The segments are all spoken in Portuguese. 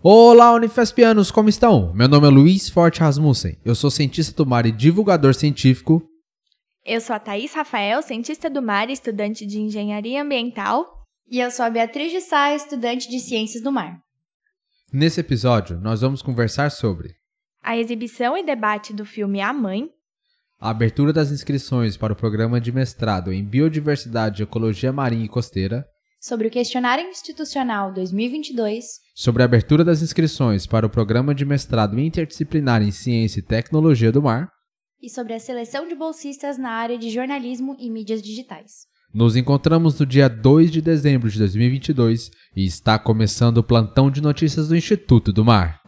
Olá, Unifespianos, como estão? Meu nome é Luiz Forte Rasmussen. Eu sou cientista do mar e divulgador científico. Eu sou a Thaís Rafael, cientista do mar e estudante de engenharia ambiental. E eu sou a Beatriz de Sá, estudante de ciências do mar. Nesse episódio, nós vamos conversar sobre a exibição e debate do filme A Mãe, a abertura das inscrições para o programa de mestrado em Biodiversidade, Ecologia Marinha e Costeira, sobre o questionário institucional 2022, sobre a abertura das inscrições para o programa de mestrado interdisciplinar em Ciência e Tecnologia do Mar e sobre a seleção de bolsistas na área de jornalismo e mídias digitais. Nos encontramos no dia 2 de dezembro de 2022 e está começando o plantão de notícias do Instituto do Mar.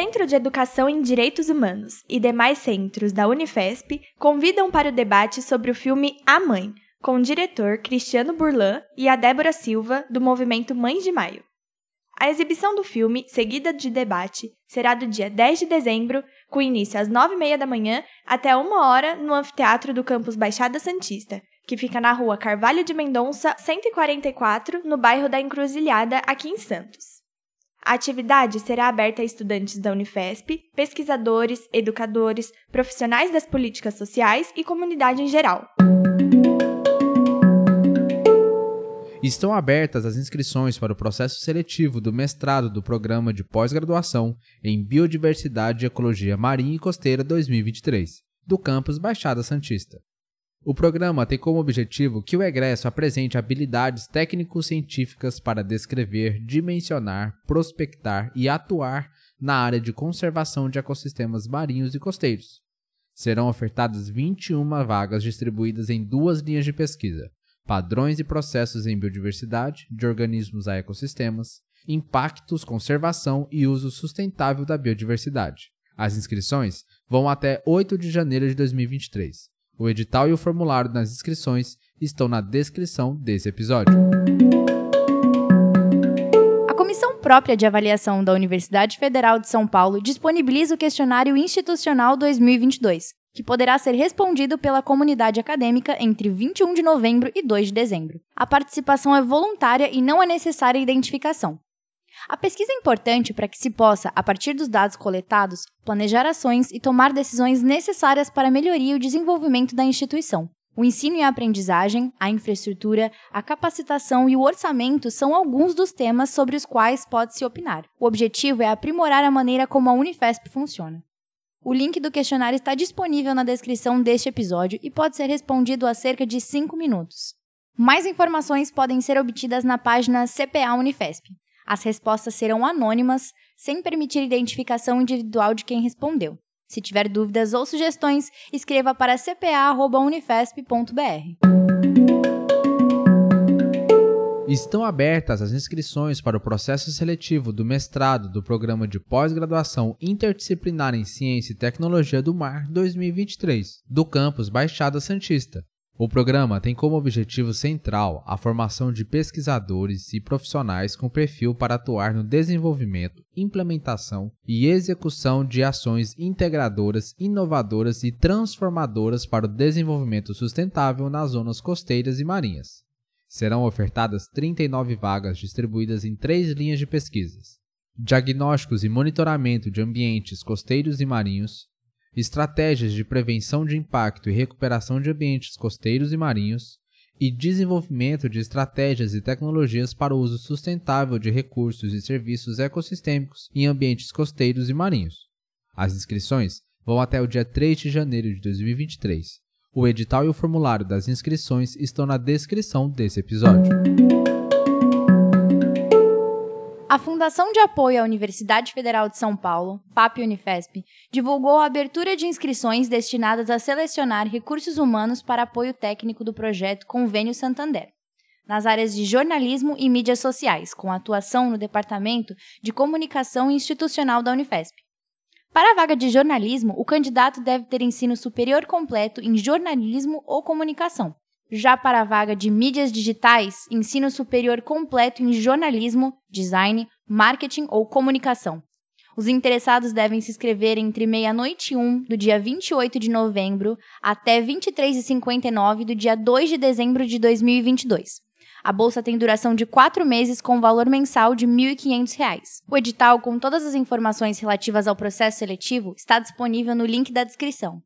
De Educação em Direitos Humanos e demais centros da Unifesp convidam para o debate sobre o filme A Mãe, com o diretor Cristiano Burlan e a Débora Silva, do movimento Mães de Maio. A exibição do filme, seguida de debate, será do dia 10 de dezembro, com início às 9h30 da manhã até uma hora no anfiteatro do campus Baixada Santista, que fica na rua Carvalho de Mendonça, 144, no bairro da Encruzilhada, aqui em Santos. A atividade será aberta a estudantes da Unifesp, pesquisadores, educadores, profissionais das políticas sociais e comunidade em geral. Estão abertas as inscrições para o processo seletivo do mestrado do Programa de Pós-Graduação em Biodiversidade e Ecologia Marinha e Costeira 2023, do campus Baixada Santista. O programa tem como objetivo que o egresso apresente habilidades técnico-científicas para descrever, dimensionar, prospectar e atuar na área de conservação de ecossistemas marinhos e costeiros. Serão ofertadas 21 vagas distribuídas em duas linhas de pesquisa: padrões e processos em biodiversidade, de organismos a ecossistemas, impactos, conservação e uso sustentável da biodiversidade. As inscrições vão até 8 de janeiro de 2023. O edital e o formulário nas inscrições estão na descrição desse episódio. A Comissão Própria de Avaliação da Universidade Federal de São Paulo disponibiliza o questionário institucional 2022, que poderá ser respondido pela comunidade acadêmica entre 21 de novembro e 2 de dezembro. A participação é voluntária e não é necessária identificação. A pesquisa é importante para que se possa, a partir dos dados coletados, planejar ações e tomar decisões necessárias para a melhoria e o desenvolvimento da instituição. O ensino e a aprendizagem, a infraestrutura, a capacitação e o orçamento são alguns dos temas sobre os quais pode-se opinar. O objetivo é aprimorar a maneira como a Unifesp funciona. O link do questionário está disponível na descrição deste episódio e pode ser respondido a cerca de 5 minutos. Mais informações podem ser obtidas na página CPA Unifesp. As respostas serão anônimas, sem permitir identificação individual de quem respondeu. Se tiver dúvidas ou sugestões, escreva para cpa.unifesp.br. Estão abertas as inscrições para o processo seletivo do mestrado do Programa de Pós-Graduação Interdisciplinar em Ciência e Tecnologia do Mar 2023, do campus Baixada Santista. O programa tem como objetivo central a formação de pesquisadores e profissionais com perfil para atuar no desenvolvimento, implementação e execução de ações integradoras, inovadoras e transformadoras para o desenvolvimento sustentável nas zonas costeiras e marinhas. Serão ofertadas 39 vagas distribuídas em três linhas de pesquisas: diagnósticos e monitoramento de ambientes costeiros e marinhos, estratégias de prevenção de impacto e recuperação de ambientes costeiros e marinhos, e desenvolvimento de estratégias e tecnologias para o uso sustentável de recursos e serviços ecossistêmicos em ambientes costeiros e marinhos. As inscrições vão até o dia 3 de janeiro de 2023. O edital e o formulário das inscrições estão na descrição desse episódio. A Fundação de Apoio à Universidade Federal de São Paulo, FAP Unifesp, divulgou a abertura de inscrições destinadas a selecionar recursos humanos para apoio técnico do projeto Convênio Santander, nas áreas de jornalismo e mídias sociais, com atuação no Departamento de Comunicação Institucional da Unifesp. Para a vaga de jornalismo, o candidato deve ter ensino superior completo em jornalismo ou comunicação, já para a vaga de mídias digitais, ensino superior completo em jornalismo, design, marketing ou comunicação. Os interessados devem se inscrever entre meia-noite e 1 do dia 28 de novembro até 23h59 do dia 2 de dezembro de 2022. A bolsa tem duração de quatro meses com valor mensal de R$ 1.500. O edital, com todas as informações relativas ao processo seletivo, está disponível no link da descrição.